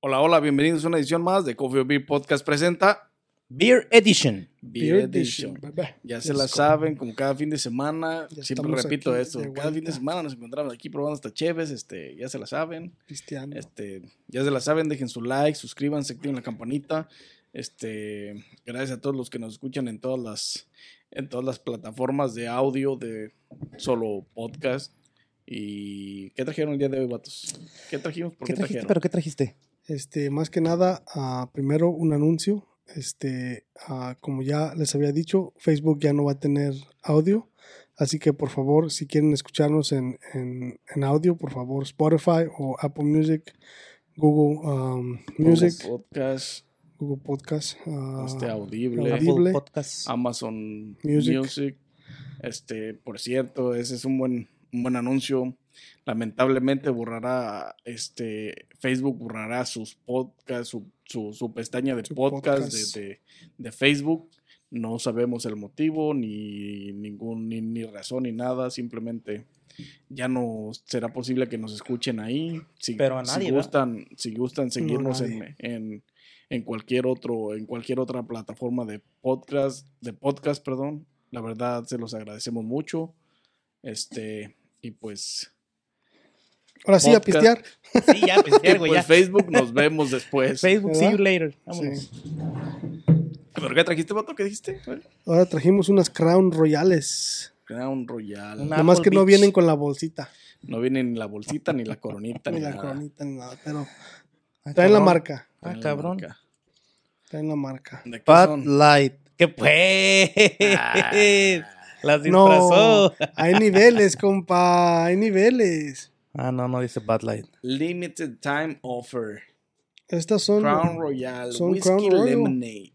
Hola, hola, bienvenidos a una edición más de Coffee or Beer Podcast presenta Beer Edition. Beer Edition. bebé. Ya se la saben, como cada fin de semana, Ya siempre repito esto, cada fin de semana nos encontramos aquí probando hasta cheves, este, ya se la saben, Cristiano. este, ya se la saben, dejen su like, suscríbanse, activen la campanita, este, gracias a todos los que nos escuchan en todas las, en todas las plataformas de audio de solo podcast. ¿Y qué trajeron el día de hoy, vatos? ¿Qué trajimos? ¿Por ¿Qué qué, trajiste? trajeron? ¿Pero qué trajiste? Este, más que nada, ah, primero un anuncio. Este, ah, como ya les había dicho, Facebook ya no va a tener audio. Así que por favor, si quieren escucharnos en, en- en audio, por favor, Spotify o Apple Music, Google um, Music, Google Podcast, Google Podcast. ah, este, Audible, Audible. Podcast. Amazon Music. Music. Este, por cierto, ese es un buen, un buen anuncio. Lamentablemente borrará, este, Facebook borrará sus podcasts, su, su, su pestaña de Su podcast, podcast. De, de- de Facebook. No sabemos el motivo, ni ningún, ni, ni razón, ni nada. Simplemente ya no será posible que nos escuchen ahí. Si, Pero a si nadie, ¿verdad? gustan, si gustan seguirnos en, en, en cualquier otro, en cualquier otra plataforma de podcast, de podcast, perdón. La verdad se los agradecemos mucho. Este, y pues, Ahora sí, a pistear. Sí, ya, ya, güey, pues ya. Facebook nos vemos después. Facebook, see you later. Vámonos. Sí. ¿Pero qué trajiste, vato? ¿Qué dijiste? Ahora trajimos unas Crown Royales. Crown Royal. Nada más que no vienen con la bolsita, No viene ni la bolsita, ni la coronita, ni, ni la nada. coronita, ni nada. Pero Ah, traen la marca. Ah, Traen la cabrón. marca. Traen la marca. ¿De qué Bud son? Light. ¿Qué pues? Ah. Las No, disfrazó. hay niveles, compa, hay niveles. Ah, no, no dice Bud Light. Limited Time Offer. Estas son, Crown Royal. son Whiskey Crown Royal. Lemonade.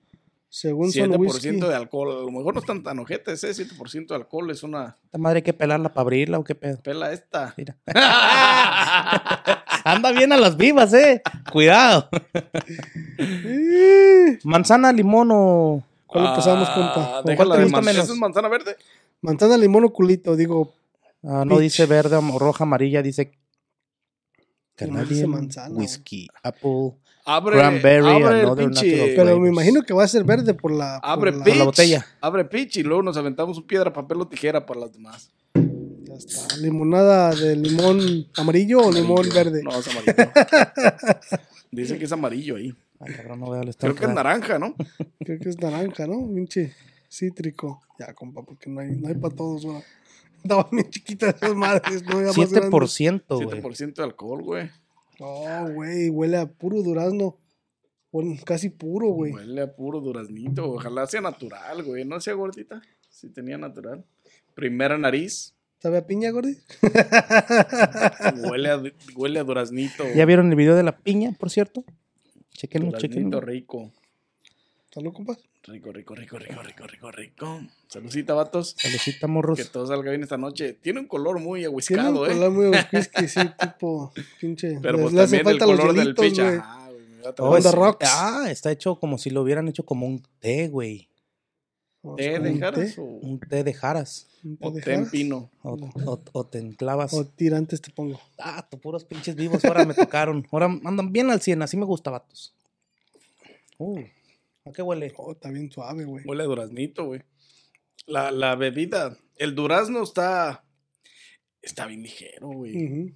según son 7% whisky. de alcohol. A lo mejor no están tan ojetes, ¿eh? 7% de alcohol es una ¿Esta madre hay que pelarla para abrirla o qué pedo? pela esta. Mira. Anda bien a las vivas, eh. Cuidado. Manzana, limón o. ¿Cuál empezamos, Ah, compa? ¿Con déjala cuál de te gusta man- menos? ¿Eso es manzana verde? Manzana, limón o culito, digo. Ah, no Peach. dice verde o roja, amarilla, dice. Canadian manzana, güey. Whiskey, Apple. Abre, Cranberry, abre el pinche- natural Pero me imagino que va a ser verde por la. por Abre la- pitch, la botella. Abre pitch y luego nos aventamos un piedra, papel o tijera para las demás. Ya está. ¿Limonada de limón amarillo o limón Amarillo. verde? No, es amarillo. Dicen que es amarillo ahí. Ay, cabrón, no veo el Creo que es naranja, ¿no? Creo que es naranja, ¿no? Pinche cítrico. Ya, compa, porque no hay, no hay para todos, güey. Estaban bien chiquitas esas madres, no era más grande. 7%, güey. 7% de alcohol, güey. No, güey, huele a puro durazno. Bueno, casi puro, güey. Huele a puro duraznito. Ojalá sea natural, güey. No sea gordita. Si tenía natural. Primera nariz. ¿Sabe a piña, gordi? Huele a, huele a duraznito. ¿Ya vieron el video de la piña, por cierto? Chequenlo, Duraznito chequenlo. rico. ¿Salud, compa? Rico, rico, rico, rico, rico, rico, rico. Saludcita, vatos. Salucita, Que morros. todo salga bien esta noche. Tiene un color muy Tiene un ahuiscado, ¿eh? color muy whisky, sí, tipo, pinche. Pero le- pues le hace también el falta los color del hielitos, pitch. güey. Ajá, güey. me va a Oh, es- rocks. Ah, está hecho como si lo hubieran hecho como un té, güey. Vamos ¿Té de un jaras Un té de jaras. o té en pino? O, o- o te enclavas. O tirantes te pongo. Ah, tú puros pinches vivos ahora me tocaron. Ahora andan bien al 100, así me gusta, vatos. Uh, ¿a qué huele? Oh, está bien suave, güey. Huele a duraznito, güey. La, la bebida, el durazno está. Está bien ligero, güey.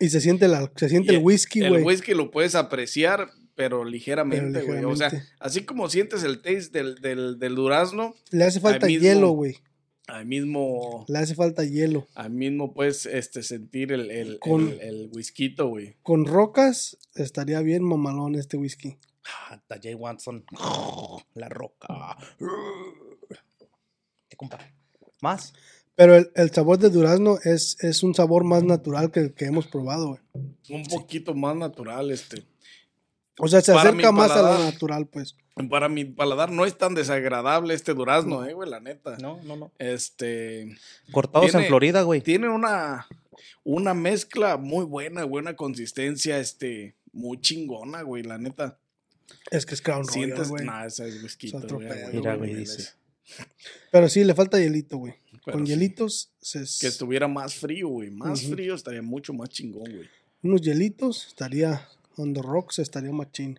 Y se siente, la, se siente Y el whisky, El güey. whisky lo puedes apreciar, pero ligeramente, güey. O sea, así como sientes el taste del, del, del durazno, Le hace falta mismo- hielo, güey. ahí mismo. Le hace falta hielo. Ahí mismo puedes este, sentir el, el, Con- el, el whisky, güey. Con rocas estaría bien mamalón este whisky. Ah, está Jay Watson. La roca. ¿Qué compa? ¿Más? Pero el, el sabor de durazno es, es un sabor más natural que el que hemos probado, güey. Un poquito más natural, este. O sea, se Para acerca más a lo natural, pues. Para mi paladar no es tan desagradable este durazno, eh, güey, la neta. No, no, no. Este. Cortados Tiene- en Florida, güey. Tiene una, una mezcla muy buena, buena consistencia, este, muy chingona, güey, la neta. Es que es Crown Royal, Sientes, güey. nah, ese es whisky. Es otro pedo, Mira, güey, dice. Pero sí, le falta hielito, güey. Con sí, hielitos, se, Que estuviera más frío, güey. Más frío estaría mucho más chingón, güey. unos hielitos, estaría on the rocks estaría machín.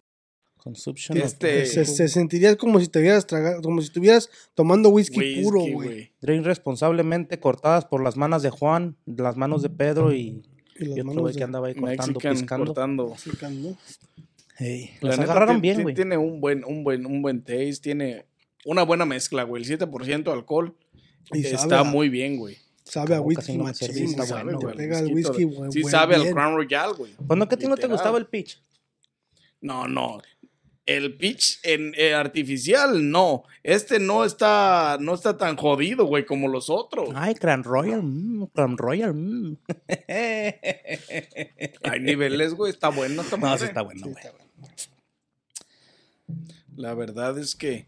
Consumption of- Este- Se, se sentiría como si te hubieras tragado, como si estuvieras tomando whisky, Whisky, puro, güey. Drink responsablemente cortadas por las manos de Juan, las manos de Pedro y, Y las y otro manos güey que andaba ahí cortando, Mexican piscando. cortando. Mexican, ¿no? Ey, La las neta, agarraron bien, güey. Tiene un buen, un buen, un buen taste, tiene una buena mezcla, güey. El 7% de alcohol Y sabe está a- muy bien, güey. Sabe a whisky no machín, sabe, bueno, te güey. pega el Whisky güey. Sí buen- sabe al bien. Crown Royal, güey. ¿Cuándo que a ti no te gustaba el pitch? No, no. El pitch en eh, artificial, no. Este no está, no está tan jodido, güey, como los otros. Ay, Crown Royal, mm, Crown Royal. mm. Hay niveles, güey. Está bueno, está No, sí está bueno, güey. bueno. La verdad es que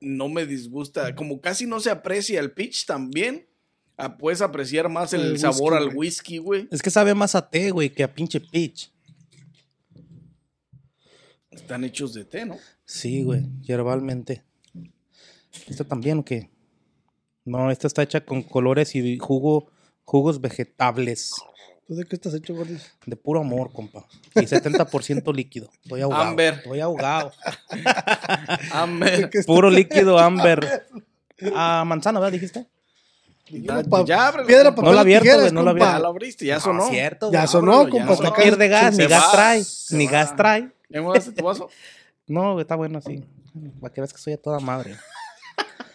no me disgusta. Como casi no se aprecia el pitch también, ah, puedes apreciar más el, El sabor whisky, al whisky, güey. Es que sabe más a té, güey, que a pinche pitch. Están hechos de té, ¿no? Sí, güey, hierbalmente. ¿Esta también o qué? No, esta está hecha con colores y jugo, jugos vegetables. ¿Tú de qué estás hecho, Gordis? De puro amor, compa. Y 70% líquido. Estoy ahogado. Amber. Estoy ahogado. Amber. ¿Qué Puro líquido amber. Ah, manzana, ¿verdad? Dijiste? Ya, Pa- ya ábrelo. Piedra, No papel, la abierto, tijeras, güey, no la compa. Ya lo abriste, ya No, sonó. cierto, Ya sonó, ábrelo, compa. No pierde gas, se ni gas trae. Ni va. gas trae. ¿Ya me daste tu vaso? No, está bueno así. Para que veas que soy a toda madre.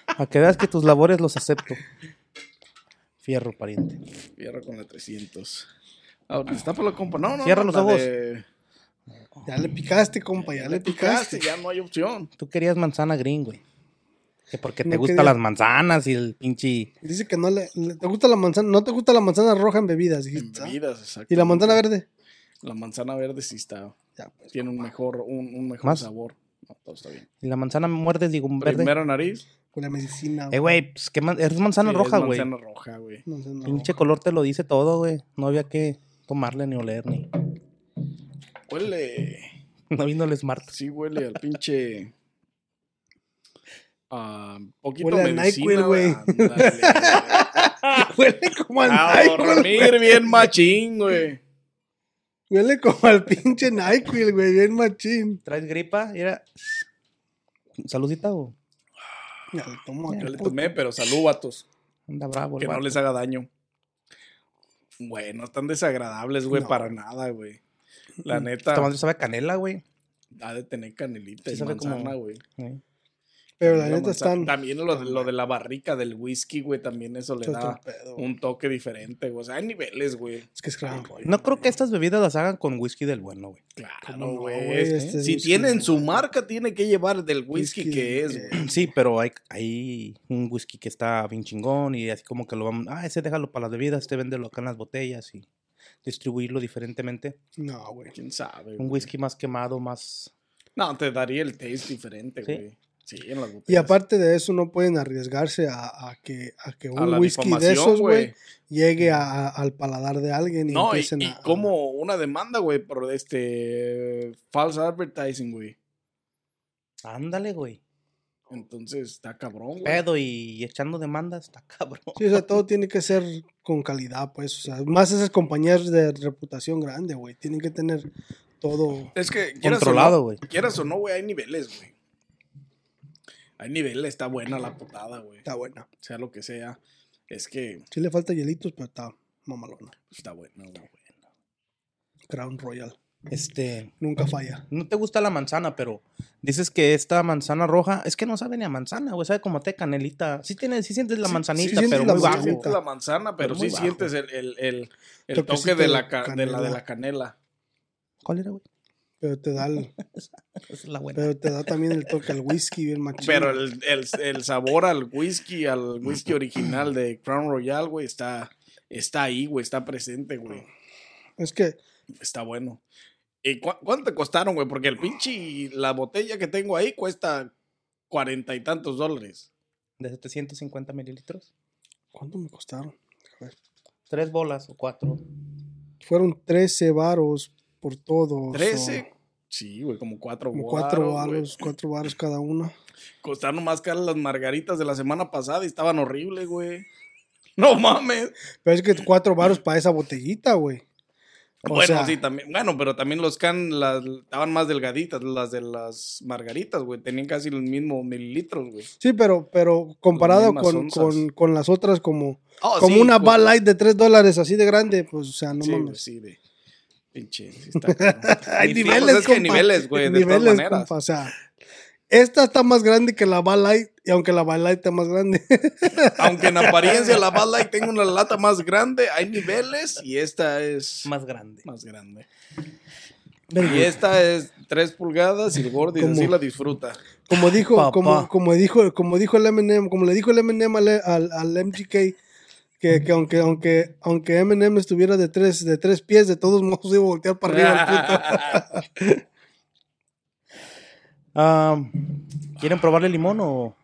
Para que veas que tus labores los acepto. Fierro, pariente. Cierra con la 300. Ahora, destápalo, compa. No, no. Cierra no, los ojos. de- Ya le picaste, compa, ya, Ya le picaste, picaste. ya no hay opción. Tú querías manzana green, güey. Que porque te No gustan las manzanas y el pinche. Dice que no le, le- te gusta la manzana, no te gusta la manzana roja en bebidas, dijiste, ¿ah? Bebidas, exacto. Y la manzana verde. La manzana verde sí está. Pues. Tiene un mejor, un, un mejor ¿Más? sabor. No, todo está bien. Y la manzana me muerdes, digo, un verde. Primera nariz. Con la medicina. Eh, güey, pues qué man- es manzana sí, roja, es güey. Manzana roja, güey. Pinche color te lo dice todo, güey. No había que tomarle ni oler ni. Huele. No vino el Smart. Sí, huele al pinche. Ah, poquito Huele a medicina, NyQuil, güey. Huele como al A NyQuil, dormir bien machín, güey. Huele como al pinche NyQuil, güey, bien machín. ¿Traes gripa? Era. ¿Saludita o? Ya le tomo Yo acá. le tomé, pero salud, vatos. Anda bravo, el Que no les haga daño. Güey, no están desagradables, güey, No. para nada, güey. La neta, Esta madre sabe a canela, güey. ha de tener canelita Sí y sabe como- manzana, güey. Sí. Pero la También neta están. También lo de, lo de la barrica del whisky, güey, también eso le da pedo, un toque diferente, güey. O sea, hay niveles, güey. Es que es Royal. No creo que estas bebidas las hagan con whisky del bueno, güey. Claro, ¿Cómo no, güey. Este es si whisky, tienen su marca, tiene que llevar del whisky, Whisky, que es, güey. Sí, pero hay, hay un whisky que está bien chingón y así como que lo vamos. Ah, ese déjalo para las bebidas, este véndelo acá en las botellas y distribuirlo diferentemente. No, güey. ¿Quién sabe? Un whisky más quemado, más. No, te daría el taste diferente, ¿Sí? güey. Sí, en las Y aparte de eso, no pueden arriesgarse a, a que, a que A un whisky de esos, güey, llegue a- a- al paladar de alguien y No, y, empiecen y a. como una demanda, güey, por este false advertising, güey. Ándale, güey. Entonces está cabrón, güey. Pedo y echando demandas, está cabrón. Sí, o sea, todo tiene que ser con calidad, pues. O sea, más esas compañías de reputación grande, güey. Tienen que tener todo. Es que Controlado, güey. Quieras o no, güey, hay niveles, güey. Hay niveles, está buena la putada, güey. Está buena. Sea lo que sea. Es que Sí le falta hielitos, pero está mamalona. está buena, güey. Crown Royal. Este, Nunca falla. no te gusta la manzana, pero dices que esta manzana roja, es que no sabe ni a manzana, güey, sabe como té canelita. Sí tiene, sí sientes la Sí, manzanita, sí pero la muy Sí bajo. manzanita. la manzana, pero, sí bajo. sientes el, el, el, toque de la, de, la, de canela. la canela. ¿Cuál era, güey? Pero te da el- Esa es la buena. pero te da también el toque al whisky bien machín. Pero el, el, el sabor al whisky, al whisky original de Crown Royal, güey, está, está ahí, güey, está presente, güey. Es que Está bueno. ¿Y cu- cuánto te costaron, güey? Porque el pinche, la botella que tengo ahí cuesta cuarenta y tantos dólares. De 750 mililitros. ¿Cuánto me costaron? A ver. Tres bolas o cuatro. Fueron 13 varos por todo. ¿Trece? Sí, güey, como cuatro Como cuatro varos, güey. varos, cuatro varos cada una. Costaron más caras las margaritas de la semana pasada y estaban horribles, güey. No mames. Pero es que cuatro varos para esa botellita, güey. O bueno, sea, sí, también. Bueno, pero también los can las, estaban más delgaditas, las de las margaritas, güey. Tenían casi los mismos mililitros, güey. Sí, pero, pero comparado con, con, con las otras, como, Oh, como sí, una Bud Light de 3 dólares así de grande, pues, o sea, no sí, mames. sí, de. Pinche, sí. Hay niveles, pues es que hay compa. niveles, güey, de todas Niveles, maneras. compa, O sea, esta está más grande que la Bud Light, y aunque la Bud Light está más grande. Aunque en apariencia la Bud Light tenga una lata más grande, hay niveles y esta es Más grande. más grande. Y esta es 3 pulgadas y el Gordy Como- así la disfruta. Como dijo, como, como dijo, como dijo el Eminem, como le dijo el Eminem al, al, al MGK, que, que aunque, aunque, aunque Eminem estuviera de tres, de tres pies, de todos modos iba a voltear para arriba el puto. ¿Quieren probarle limón o...?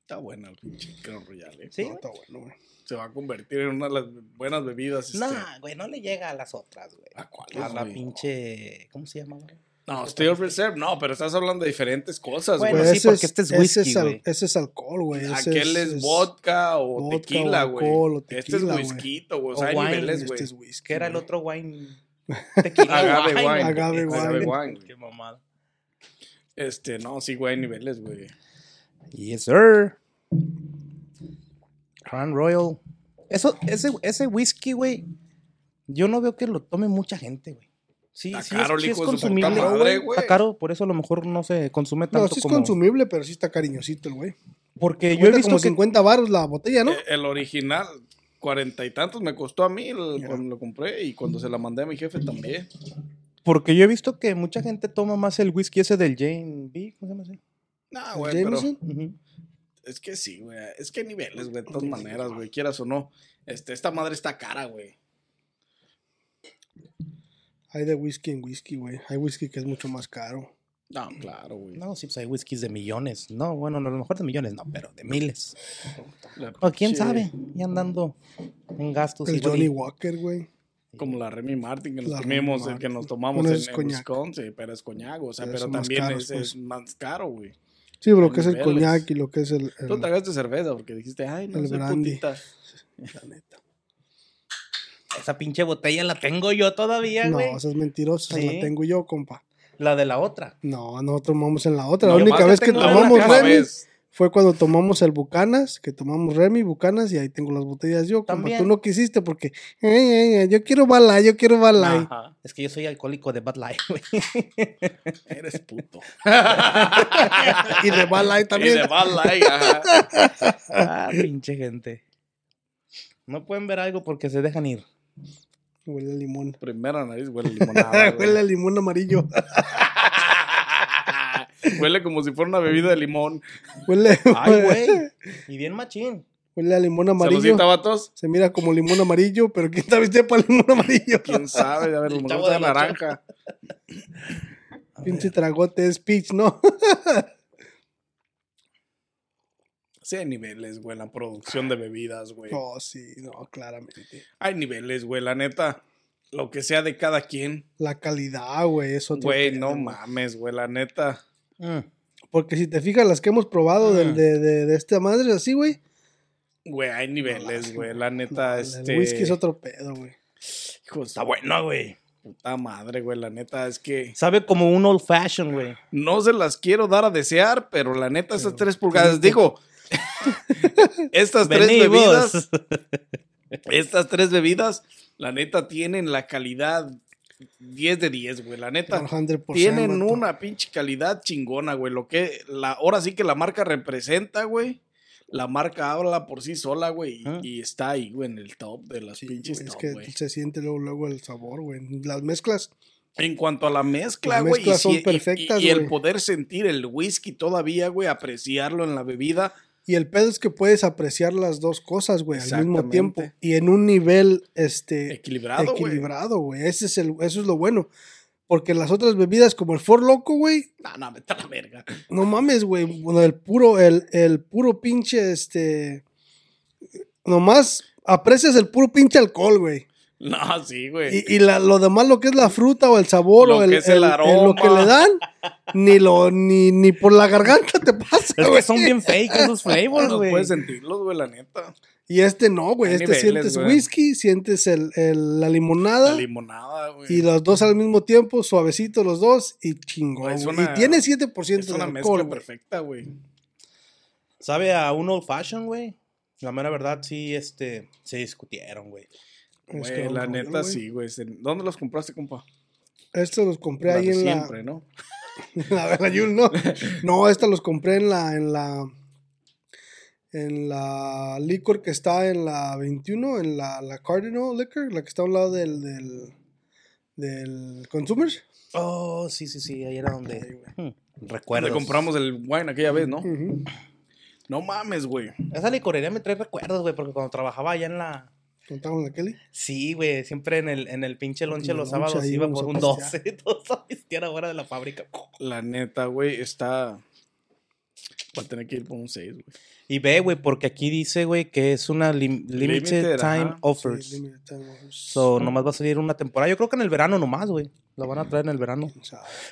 Está buena el pinche Crown Royal, eh. Sí. No, está bueno, güey. Se va a convertir en una de las buenas bebidas. este, Nah, güey, no le llega a las otras, güey. ¿A cuáles, A la güey? pinche... ¿Cómo se llama, güey? No, Steel Reserve, no, pero estás hablando de diferentes cosas, Bueno, güey. Pues sí, porque este es ese whisky, es al- güey. ese es alcohol, güey. Aquel es, vodka o vodka o tequila, güey. Este es whisky, güey. O sea, hay Este güey. es whisky. ¿Qué era el otro wine? Tequila. Agave wine. Agave wine. Agave wine. Qué mamada. Este, no, sí, güey, hay niveles, güey. Yes, sir. Crown Royal. Eso, ese, ese whisky, güey, yo no veo que lo tome mucha gente, güey. Sí, Está sí caro, es, el sí es hijo de su puta consumible. madre, güey. Está caro, por eso a lo mejor no se consume No, tanto sí es como... consumible, pero sí está cariñosito el güey. Porque yo he visto como que... 50 baros la botella, ¿no? Eh, El original, cuarenta y tantos me costó a mí el- cuando lo compré y cuando se la mandé a mi jefe también. Porque yo he visto que mucha gente toma más el whisky ese del Jane B. ¿Cómo se llama ese? No, ¿El güey, pero Jameson? Ujú. es que sí, güey. Es que niveles, güey, de todas maneras, güey, quieras o no. Este, esta madre está cara, güey. Hay de whisky en whisky, güey. Hay whisky que es mucho más caro. No, claro, güey. No, sí, pues hay whiskies de millones. No, bueno, no, a lo mejor de millones, no, pero de miles. La O quién sabe, y andando en gastos. El igual y- Johnny Walker, güey. Como la Remy Martin que nos La comimos, el que nos tomamos Bueno, en, es en coñac. Wisconsin, pero es coñac, o sea, Pero también caros, es, pues. es más caro, güey. Sí, pero lo que es el coñac y lo que es el. el- Tú tragaste cerveza porque dijiste, ay, no el brandy. putita. la neta. Esa pinche botella la tengo yo todavía, No, güey. esa es mentirosa. Sí. La tengo yo, compa. La de la otra. No, no tomamos en la otra. No, la única vez que tomamos Remy vez. fue cuando tomamos el Bucanas, que tomamos Remy, Bucanas, y ahí tengo las botellas yo. Compa, También. tú no quisiste porque, "Ay, ay, ay, yo quiero bala, yo quiero bala. Ajá. Es que yo soy alcohólico de Bud Light, güey. Eres puto. Y de Y también. de Bud Light, ajá. ah, pinche gente. No pueden ver algo porque se dejan ir. Huele a limón. Primera nariz huele a limonada. Huele a limón amarillo. Huele como si fuera una bebida de limón. Huele, Ay, güey. Y bien machín. huele a limón amarillo. ¿Saludcita, vatos? Se mira como limón amarillo, pero ¿quién sabe usted para limón amarillo? ¿Quién sabe? A ver, del Ocho. naranja. Pinche tragote es pitch, ¿no? Sí, hay niveles, güey, la producción de bebidas, güey. oh, sí, no, claramente. Hay niveles, güey, la neta. Lo que sea de cada quien. La calidad, güey, es otro Güey, no mames, güey, la neta. Mm. Porque si te fijas, las que hemos probado del- Mm. de, de, de esta madre así, güey. Güey, hay niveles, güey, la no, neta, el este... whisky es otro pedo, güey. Hijo Está bueno, güey. puta madre, güey, la neta, es que... Sabe como un old fashion, güey. No se las quiero dar a desear, pero la neta, esas tres pulgadas, digo... estas tres Vení, bebidas... vos. Estas tres bebidas, la neta, tienen la calidad 10 de 10, güey. La neta, 100%, tienen vato. una pinche calidad chingona, güey. Lo que, la, ahora sí que la marca representa, güey. La marca habla por sí sola, güey. y- Ajá. Y, está ahí, güey, en el top de las Sí, pinches güey, es top, que güey. se siente luego, luego el sabor, güey. Las mezclas, En cuanto a la mezcla, güey. y si- y- y, y el poder sentir el whisky todavía, güey, apreciarlo en la bebida. Y el pedo es que puedes apreciar las dos cosas, güey, al mismo tiempo. Y en un nivel, este, Equilibrado, güey. equilibrado, güey. Ese es el, eso es lo bueno. Porque las otras bebidas, como el For Loco, güey, No, no, vete a la verga. no mames, güey. Bueno, el puro, el, el puro pinche, este, nomás aprecias el puro pinche alcohol, güey. No, sí, güey. Y, y la- lo demás, lo que es la fruta o el sabor Lo o el, que es el el- el- lo que aroma. le dan, ni lo, ni, ni por la garganta te pasa, Es güey. que son bien fake esos flavors, No güey. puedes sentirlos, güey, la neta. Y este no, güey. Este niveles, sientes güey. whisky, sientes el, el- la limonada La limonada, güey. y los dos al mismo tiempo, suavecito los dos y chingón. Es güey. una- y tiene 7% Es de una alcohol, mezcla güey. perfecta, güey. Sabe a un old fashion, güey. La mera verdad, sí, este, se discutieron, güey. Es Güey, que la neta, sí, güey. ¿Dónde los compraste, compa? Estos los compré La ahí de en siempre, ¿no? la... A ver, la Yul, no. No, estos los compré en la... En la en la licor que está en la 21, en la, la Cardinal Liquor, la que está a un lado del, del, del Consumers. Oh, sí, sí, sí, ahí era donde. Hmm, Recuerdos. Donde compramos el wine aquella vez, ¿no? No mames, güey. Esa licorería me trae recuerdos, güey, porque cuando trabajaba allá en la. Contamos la Kelly. Sí, güey, siempre en el, en el pinche lonche los sábados iba íbamos por a un pistear. 12, todos a pistear afuera de la fábrica. La neta, güey, está. Va a tener que ir por un 6, güey. Y ve, güey, porque aquí dice, güey, que es una lim- limited, Limited, time ajá. offers. Sí, limited time offers. So, nomás va a salir una temporada. Yo creo que en el verano nomás, güey. Lo van a traer en el verano.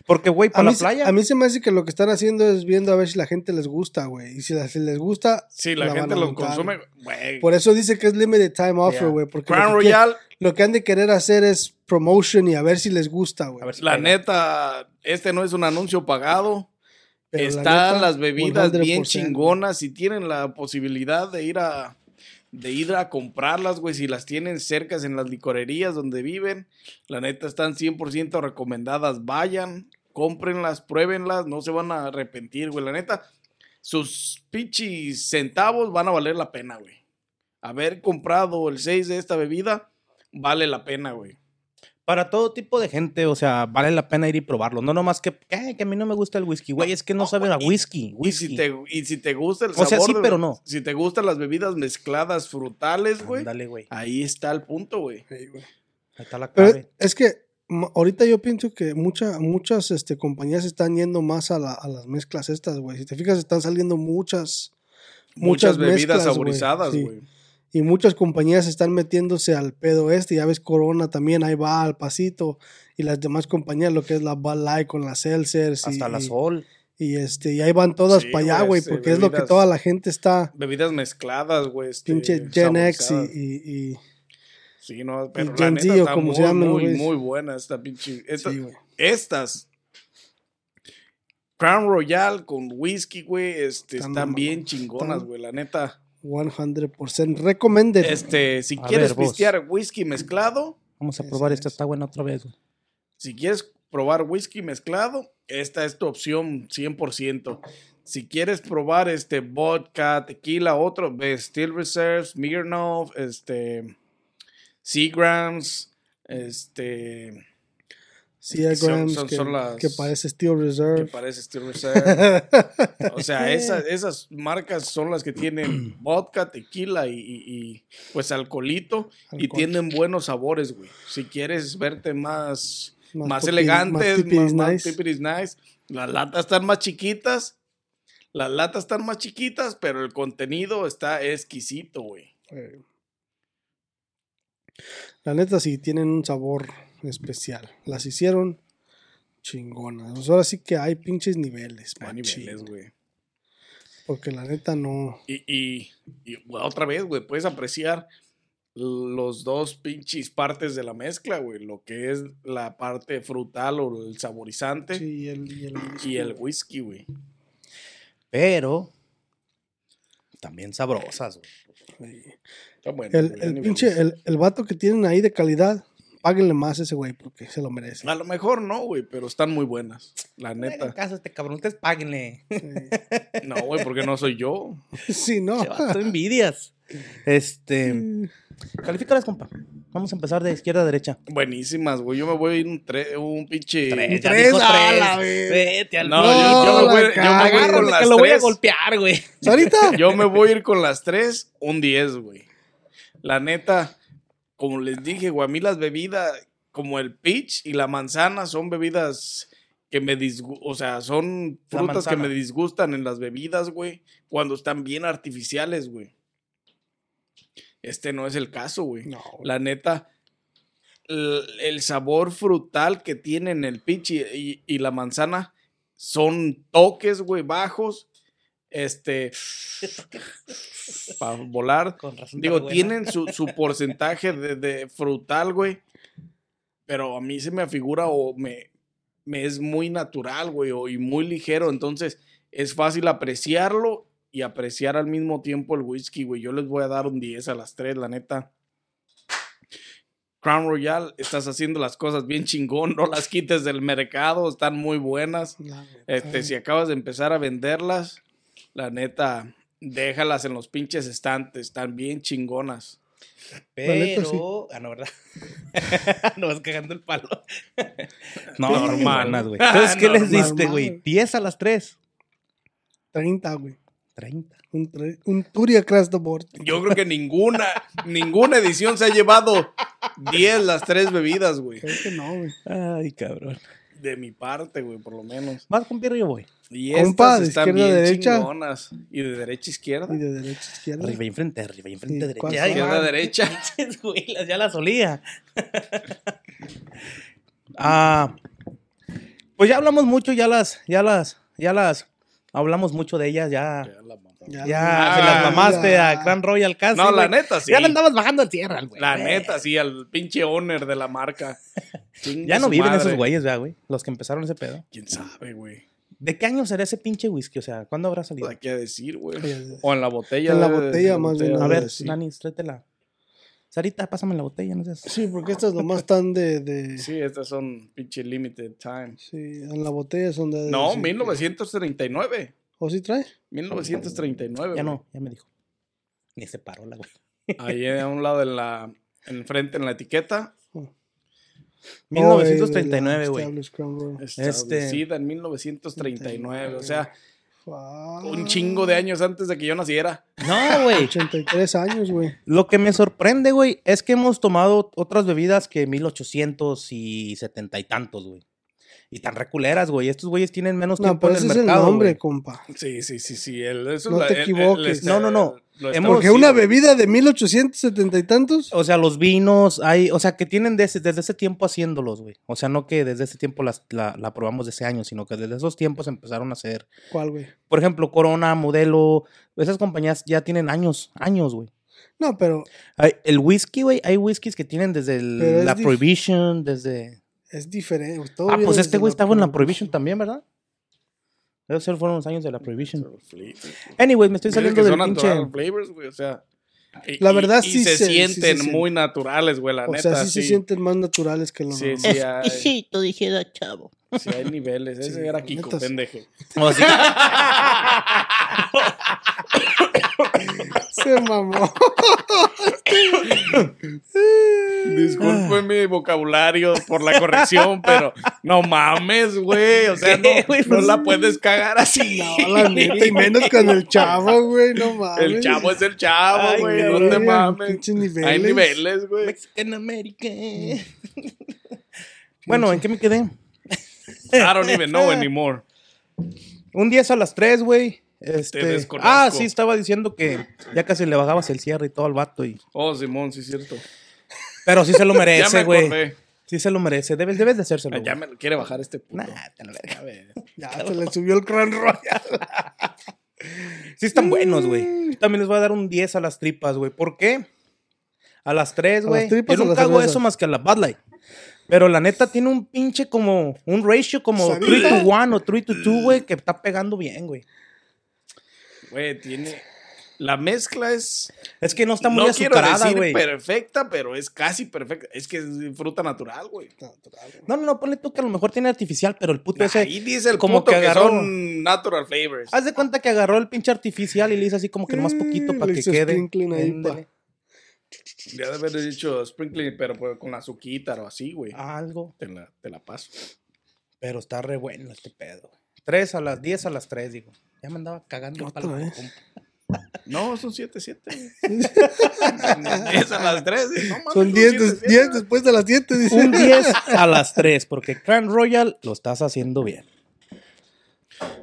Porque, güey, para mí, la se- playa. a mí se me hace que lo que están haciendo es viendo a ver si la gente les gusta, güey. Y si, la- si les gusta, Sí, la, La van gente a lo aventar. consume, güey. por eso dice que es limited time offer, Yeah. güey. Porque Crown lo que, quiere- Royal, lo que han de querer hacer es promotion y a ver si les gusta, güey. A ver si la pega. neta, este no es un anuncio pagado. Pero la Están neta, las bebidas bien 100%. chingonas. Si tienen la posibilidad de ir a de ir a comprarlas, güey, si las tienen cercas en las licorerías donde viven, la neta están 100% recomendadas. Vayan, cómprenlas, pruébenlas, no se van a arrepentir, güey. La neta, sus pichis centavos van a valer la pena, güey. Haber comprado el 6 de esta bebida vale la pena, güey. Para todo tipo de gente, o sea, vale la pena ir y probarlo. No nomás que, "Ay, que a mí no me gusta el whisky. Güey, es que no saben a y- whisky. Y whisky. si, te, y si te gusta el O sabor. sea, sí, de- pero no. Si te gustan las bebidas mezcladas frutales, güey. Ándale, güey. Ahí está el punto, güey. Sí. Ahí está la Pero clave. es que ahorita yo pienso que mucha, muchas este, compañías están yendo más a, la- a las mezclas estas, güey. Si te fijas, están saliendo muchas, Muchas, Muchas bebidas mezclas, güey, saborizadas, sí. güey. Y muchas compañías están metiéndose al pedo este. Ya ves, Corona también ahí va al pasito. Y las demás compañías, lo que es la Bud Light con las Seltzers. y- Hasta la y, Sol. y, este, y ahí van todas Sí, para allá, güey, sí, porque es lo que toda la gente está. Bebidas mezcladas, güey. este, Pinche Gen X y, y- y- Sí, no, pero la Gen neta está como muy, se muy, buena esta pinche. esta- sí, güey. estas. Crown Royal con whisky, güey, este, Están bien chingonas, güey, la neta. 100% recommended. Este, si A quieres ver, vos. pistear whisky mezclado, Vamos a probar esta. es. Está buena otra vez. Si quieres probar whisky mezclado, esta es tu opción 100%. Si quieres probar este vodka, tequila, otro, ves Steel Reserve, Smirnoff, este Seagrams, este Son- que, son las- que parece Steel que Reserve. parece Steel Reserve. O sea, esas, esas marcas son las que tienen vodka, tequila y, y- y, pues alcoholito y tienen buenos sabores, güey. Si quieres verte más más, Más topi- elegantes, más más, tipiris más nice. tipiris nice. Las latas están más chiquitas. Las latas están más chiquitas, pero el contenido está exquisito, güey. Eh, La neta sí tienen un sabor especial. Las hicieron chingonas. Pues ahora sí que hay pinches niveles, Hay machín. niveles, güey. Porque la neta no. Y, y, otra vez, güey, puedes apreciar los dos pinches partes de la mezcla, güey. Lo que es la parte frutal o el saborizante Sí, el, y el, y el whisky, güey. Pero también sabrosas, güey. Está bueno, el, pinche, el, el vato que tienen ahí de calidad, páguenle más a ese güey porque se lo merece. A lo mejor no, güey, pero están muy buenas. La En neta. caso este cabrón, ustedes páguenle. No, güey, porque no soy yo. Sí, no. Vato, envidias. Este. Califícalas, compa. Vamos a empezar de izquierda a derecha. Buenísimas, güey. Yo me voy a ir un, tre- un pinche. Tres, ya tres, dijo a tres. la vez. Vete al No, No, yo, yo me voy, yo me voy con las que lo voy a tres. golpear, güey. ¿Ahorita? Yo me voy a ir con las tres, un 10, güey. La neta, como les dije, güey, a mí las bebidas, como el peach y la manzana, son bebidas que me disgustan, o sea, son frutas que me disgustan en las bebidas, güey, cuando están bien artificiales, güey. Este no es el caso, güey. No. La neta, el, el sabor frutal que tienen el peach y, y- y la manzana son toques, güey, bajos. Este. Para volar. Con razón. Digo, tienen su, su porcentaje de, de frutal, güey. Pero a mí se me afigura o me, me es muy natural, güey, o, y muy ligero. Entonces es fácil apreciarlo y apreciar al mismo tiempo el whisky, güey. Yo les voy a dar un 10 a las 3, la neta. Crown Royal, estás haciendo las cosas bien chingón, no las quites del mercado, están muy buenas. Este, si acabas de empezar a venderlas, la neta, déjalas en los pinches estantes, están bien chingonas. Pero. neta, sí. Ah, no, ¿verdad? no vas cagando el palo. no. Buenas, güey. Entonces, ¿qué les Normal. diste, güey? 10 a las 3. 30, güey. 30. Un, tre- un Turi across the board. Yo creo que ninguna, ninguna edición se ha llevado 10 las tres bebidas, güey. Creo que no, güey. Ay, cabrón. De mi parte, güey, por lo menos. Más con Pierre yo voy. Y Compa, estas de están izquierda a bien derecha. chingonas. Y de derecha a izquierda. Y de derecha a izquierda. Arriba y enfrente, arriba y enfrente, derecha. Izquierda a derecha. ya las olía. ah, pues ya hablamos mucho, ya las, ya las, ya las, hablamos mucho de ellas, ya, Ya, ya Ah, se las mamaste ya. a Grand Royal casi. No, la neta, sí. Ya le andabas bajando al tierra, al güey. La neta, sí, al pinche owner de la marca. Ya no viven madre. esos güeyes, ya, güey. Los que empezaron ese pedo. ¿Quién sabe, güey? ¿De qué año será ese pinche whisky? O sea, ¿cuándo habrá salido? Hay que decir, güey. Eh, O en la botella. En la de- botella, la más bien, A a ver. Dani, tráetela. Sarita, pásame la botella, no seas. Sí, porque estas nomás están de. de sí. Sí, estas son pinche limited time. en la botella son de. No, sí. 1939. ¿O sí trae? 1939. Ya güey. no, ya me dijo. Ni se paró la güey. Ahí a un lado en la. Enfrente en la etiqueta. Oh, 1939, güey. Royal. Establecida en 1939. O sea, Un chingo de años antes de que yo naciera. No, güey. 83 años, güey. Lo que me sorprende, güey, es que hemos tomado otras bebidas que 1800 y setenta y tantos, güey. Y tan reculeras, güey. Estos güeyes tienen menos No, tiempo pero en ese el es el mercado. nombre, güey. compa. Sí, sí, sí, sí. el- eso No es te el- el- equivoques. este- No, no, no. Hemos- Porque sí, una güey. bebida de 1870 y tantos. O sea, los vinos, hay, o sea, que tienen desde, desde ese tiempo haciéndolos, güey. O sea, no que desde ese tiempo las- la, la probamos de ese año, sino que desde esos tiempos empezaron a hacer. ¿Cuál, güey? Por ejemplo, Corona, Modelo, esas compañías ya tienen años, años, güey. No, pero Hay- El whisky, güey, hay whiskies que tienen desde el- la Prohibition, desde... es diferente. Todo Ah, pues este güey estaba en la. Prohibition también, ¿verdad? Esos fueron los años de la Prohibition. Anyway, me estoy saliendo del pinche... flavors, güey, o sea. y- La y- verdad, y sí se, se- sí sienten se siente. muy naturales, güey, la O neta. sea, sí, se sienten más naturales que lo Sí, sí, hay, Exquisito, dijera chavo. sí hay niveles. Ese Sí, era Kiko, sí. O sí. Se mamó. Disculpe mi vocabulario por la corrección, pero no mames, güey. O sea, no, no la puedes cagar así. No, la neta, y menos con el chavo, güey, no mames. El chavo es el chavo, güey. No te mames. Hay niveles. güey. Mexican American. Bueno, ¿en qué me quedé? I don't even know anymore. Un 10 a las 3, güey. Este... Ah, sí, estaba diciendo que ya casi le bajabas el cierre y todo al vato. Y... Oh, Simón, sí es cierto. Pero sí se lo merece, me güey. Sí se lo merece. Debes, debes de hacérselo. Ah, Ya me lo quiere bajar este puto. Nah, te la verga. Ya se le subió el Crown Royal. Sí están buenos, güey. Yo también les voy a dar un 10 a las tripas, güey. ¿Por qué? A las 3, ¿A güey. Yo nunca hago eso más que a la Bud Light. Pero la neta tiene un pinche como un ratio como Sabía. 3 to 1 o 3 to 2, güey, que está pegando bien, güey. Güey, tiene. La mezcla es. Es que no está muy no quiero azucarada, decir güey. perfecta, pero es casi perfecta. Es que es fruta natural, güey. No, no, no, ponle tú que a lo mejor tiene artificial, pero el puto ese... Ahí dice el como puto que que, agarró- son natural flavors. Haz de cuenta que agarró el pinche artificial y le hizo así como que nomás poquito Mm, para le que quede. sprinkling ahí, Ándale. Ya de haber dicho sprinkling, pero pues con azuquita o así, güey. Algo. Te, la, te la paso. Pero está re bueno este pedo. 3 a las 10 a las 3, digo. Ya me andaba cagando pa'l vez. compa. No, son 7, 7. 10 a las 3. No, mames, Son 10 des- 7, 10 después de las 7, dice. Un 10 a las 3, porque Crown Royal lo estás haciendo bien.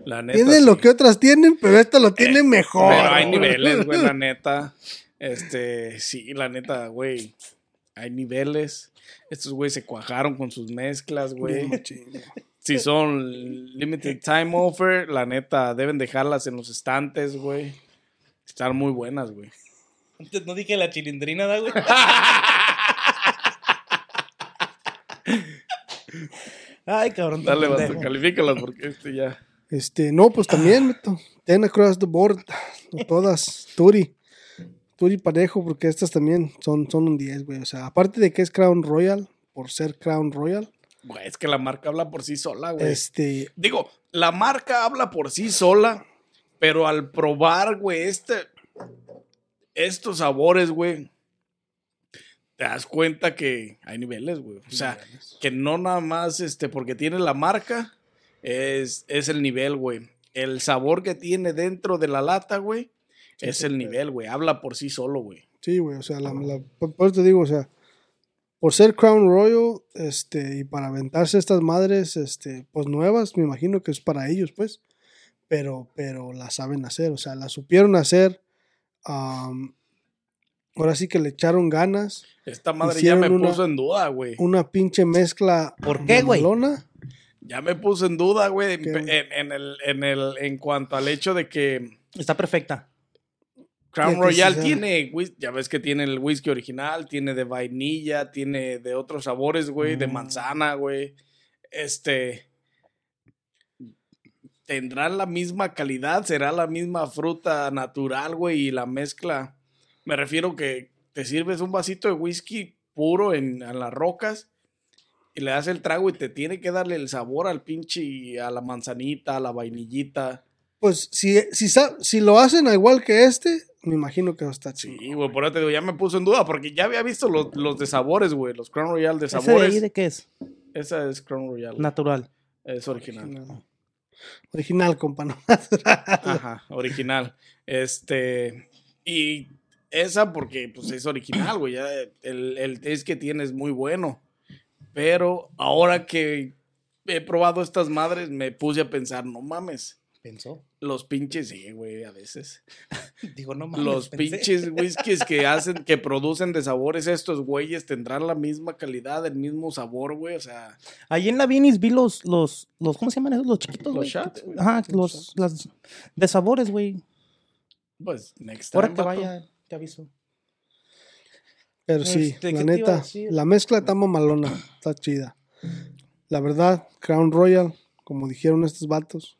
La neta. Tienen sí. lo que otras tienen, pero esta lo tiene mejor. Pero hay niveles, güey, la neta. Este, sí, la neta, güey. Hay niveles. Estos güey se cuajaron con sus mezclas, güey. Si son limited time offer, la neta, deben dejarlas en los estantes, güey. Están muy buenas, güey. Antes no dije la chilindrina, ¿da, güey? Ay, cabrón. Dale, vato, califícalas porque este ya. Este, no, pues también, Beto. Ten across the board. No todas. Turi. Turi parejo, porque estas también son, son un 10, güey. O sea, aparte de que es Crown Royal, por ser Crown Royal, Güey, es que la marca habla por sí sola, güey. este, Digo, la marca habla por sí sola, pero al probar, güey, este, estos sabores, güey, te das cuenta que hay niveles, güey. O sea, que no nada más, este, porque tiene la marca, es, es el nivel, güey. El sabor que tiene dentro de la lata, güey, es el nivel, güey. Habla por sí solo, güey. sí, güey. O sea, la, por eso te digo, o sea, por ser Crown Royal, este, y para aventarse estas madres, este, pues nuevas, me imagino que es para ellos, pues. Pero, pero la saben hacer, o sea, la supieron hacer. ahora sí que le echaron ganas. Esta madre ya me una- puso en duda, güey. Una pinche mezcla. ¿Por qué, güey? Ya me puso en duda, güey, en, el, en, el, en cuanto al hecho de que Está perfecta. Crown Royal sea- tiene, ya ves que tiene el whisky original, tiene de vainilla, tiene de otros sabores, güey, de Mm. manzana, güey. Este. ¿Tendrán la misma calidad? ¿Será la misma fruta natural, güey? Y la mezcla. Me refiero que te sirves un vasito de whisky puro en, en las rocas y le das el trago y te tiene que darle el sabor al pinche, a la manzanita, a la vainillita. Pues si, si, si lo hacen igual que este, me imagino que va a estar chido. Sí, güey, por eso te digo, ya me puso en duda, porque ya había visto los, los de sabores, güey, los Crown Royal de ¿Ese de sabores. ahí de qué es? Esa es Crown Royal. Natural. Es original. Original, Original, compa. ¿no? Ajá, original. Este, y esa porque, pues, es original, güey, el, el taste que tiene es muy bueno. Pero ahora que he probado estas madres, me puse a pensar, no mames, Pensó. los pinches, sí, güey, a veces. Digo, no mames. Los pensé. pinches whiskies que hacen, que producen de sabores estos güeyes tendrán la misma calidad, el mismo sabor, güey. O sea, Ahí en la Vinis vi los, los, los, ¿cómo se llaman esos? Los chiquitos, Los güey. shots, güey. Ajá, los, las, de sabores, güey. pues, next time. Ahora que vato. vaya, te aviso. Pero sí, Este, la ¿qué te iba a neta, la mezcla está mamalona, está chida. La verdad, Crown Royal, como dijeron estos vatos,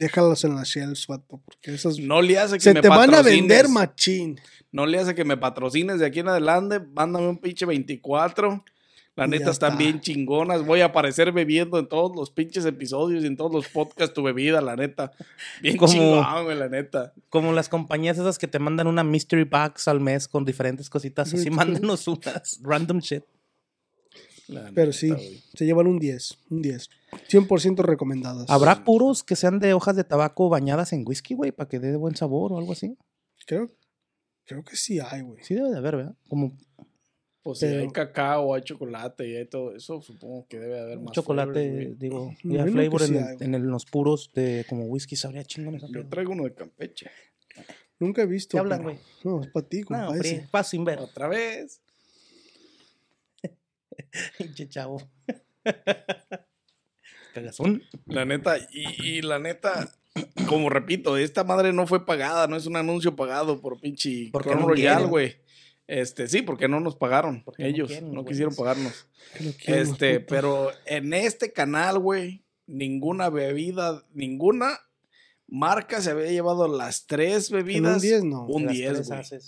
déjalas en las shelves, vato, porque esas No le hace que se me te van a vender machín. No le hace que me patrocines de aquí en adelante. Mándame un pinche 24. La neta ya están está. bien chingonas. Voy a aparecer bebiendo en todos los pinches episodios y en todos los podcasts tu bebida, la neta. Bien Como- chingón, güey, la neta. Como las compañías esas que te mandan una mystery box al mes con diferentes cositas. Así Sí. mándanos unas random shit. La Pero sí, güey. se llevan un 10, un 10. 100% recomendadas. ¿Habrá puros que sean de hojas de tabaco bañadas en whisky, güey? Para que dé buen sabor o algo así. Creo, creo que sí hay, güey. Sí debe de haber, ¿verdad? Como Pues si Pero- hay cacao, hay chocolate y hay todo eso, supongo que debe haber más. Chocolate, flavors, güey. digo, ya imagino flavor en, sí el- hay, en el- los puros de como whisky sabría chingón Yo traigo uno de Campeche. Nunca he visto. ¿Qué hablan, güey? No, es para ti, No, compa. hombre, ese. paz sin ver. Otra vez. Pinche chavo. Cagazón. La neta, y, y la neta, como repito, esta madre no fue pagada, no es un anuncio pagado por pinche Crown no Royal, güey. Este, sí, porque no nos pagaron. Porque no Ellos quieren, no quisieron pagarnos. Este, pero en este canal, güey, ninguna bebida, ninguna marca se había llevado las tres En bebidas. un 10 no. Un Las 10, tres güey.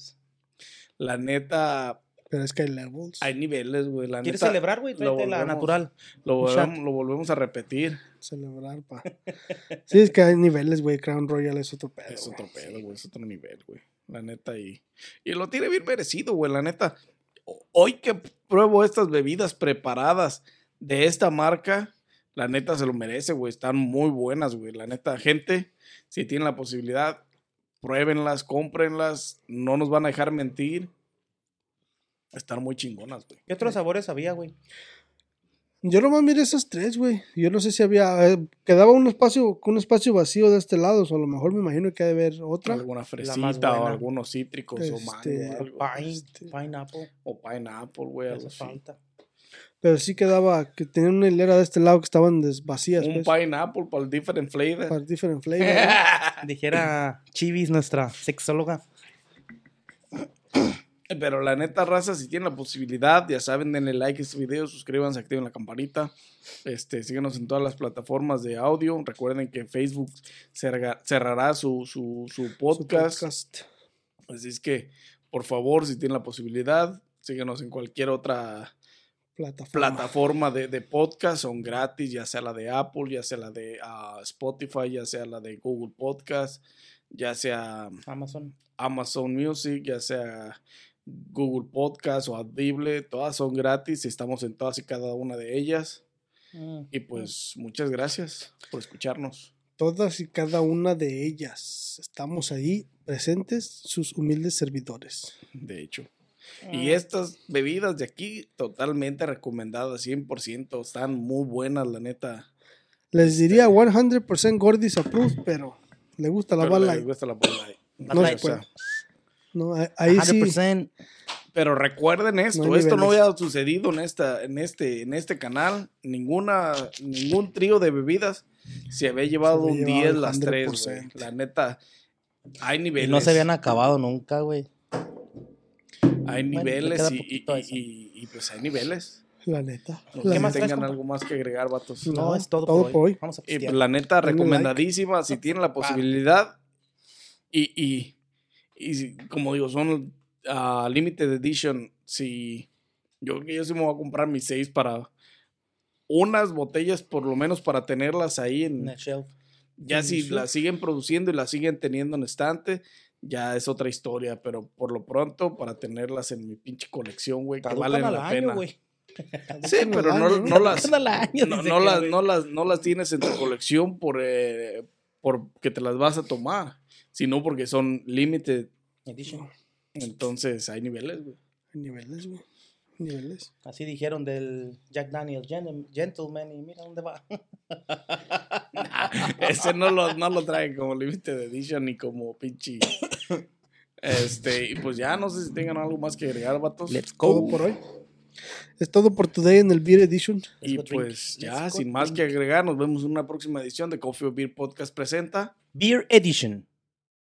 La neta, Pero es que hay levels. hay niveles, güey. La ¿Quieres neta, celebrar, güey? Tráete la natural. Lo volvemos, lo volvemos a repetir. Celebrar, pa. Sí, es que hay niveles, güey. Crown Royal es otro pedo. Es otro pedo, güey. Es otro nivel, güey. La neta. Y, y lo tiene bien merecido, güey. La neta. Hoy que pruebo estas bebidas preparadas de esta marca, la neta se lo merece, güey. Están muy buenas, güey. La neta, gente, si tienen la posibilidad, pruébenlas, cómprenlas. No nos van a dejar mentir. Están muy chingonas, güey. ¿Qué otros sabores había, güey? Yo nomás miré esas tres, güey. Yo no sé si había. eh, quedaba un espacio, un espacio vacío de este lado. O a lo mejor me imagino que ha de haber otra. Alguna más fresita o buena. algunos cítricos o Este, mango. algo. Pine, Este- pineapple. O pineapple, güey. algo así. falta. Pero sí quedaba. Que tenían una hilera de este lado que estaban des- vacías. Un pues, pineapple para el different flavor. para different flavor. ¿no? Dijera Chivis, nuestra sexóloga. Pero la neta, raza, si tienen la posibilidad, ya saben, denle like a este video, suscríbanse, activen la campanita. Este, síguenos en todas las plataformas de audio. Recuerden que Facebook cerrará su, su, su Su podcast. Así es que, por favor, si tienen la posibilidad, síguenos en cualquier otra Plataforma. plataforma de, de podcast. Son gratis, ya sea la de Apple, ya sea la de ah, Spotify, ya sea la de Google Podcast, ya sea Amazon. Amazon Music, ya sea Google Podcast o Audible, todas son gratis y estamos en todas y cada una de ellas. Mm. Y pues muchas gracias por escucharnos. Todas y cada una de ellas. Estamos ahí presentes, sus humildes servidores. De hecho. Y estas bebidas de aquí, totalmente recomendadas, 100%. Están muy buenas, la neta. Les diría 100% Gordis approved, pero le gusta la les Light. gusta la Light. No O se sea, puede. No, ahí- ahí sí. 100%. Pero recuerden esto, No esto no había sucedido en esta, en este, en este canal. Ninguna, ningún trío de bebidas se había llevado había un llevado 10 el las tres, güey. 100%. La neta, hay Y niveles. no se habían acabado nunca, güey. Hay Bueno, niveles y, pues hay niveles. La neta. No La ¿Qué más tengan algo más que agregar, vatos. No, No, es todo, todo por, hoy. hoy. Vamos a Y pues, la neta, like. recomendadísima, si tienen la posibilidad. Y, y, como digo, son ah, limited edition. Si yo creo que yo sí me voy a comprar mis seis para unas botellas, por lo menos para tenerlas ahí en, En el shelf. Ya En si el la siguen produciendo y la siguen teniendo en estante, ya es otra historia. Pero por lo pronto, para tenerlas en mi pinche colección, güey, que valen al la año, pena. güey. Sí, pero no, no las, año, no, que, las, no, las, no las tienes en tu colección por, eh, porque te las vas a tomar, sino porque son limited. Edition. Entonces hay niveles, güey. Hay Niveles, güey. Niveles. Así dijeron del Jack Daniel Gen- Gentleman y mira dónde va. Ese no lo, no lo traen como limited edition ni como pinche. Este, y pues ya no sé si tengan algo más que agregar, vatos. Let's Todo go. por hoy. Es todo por today en el Beer Edition. Y pues ya, sin más drink. que agregar, nos vemos en una próxima edición de Coffee or Beer Podcast presenta. Beer Edition.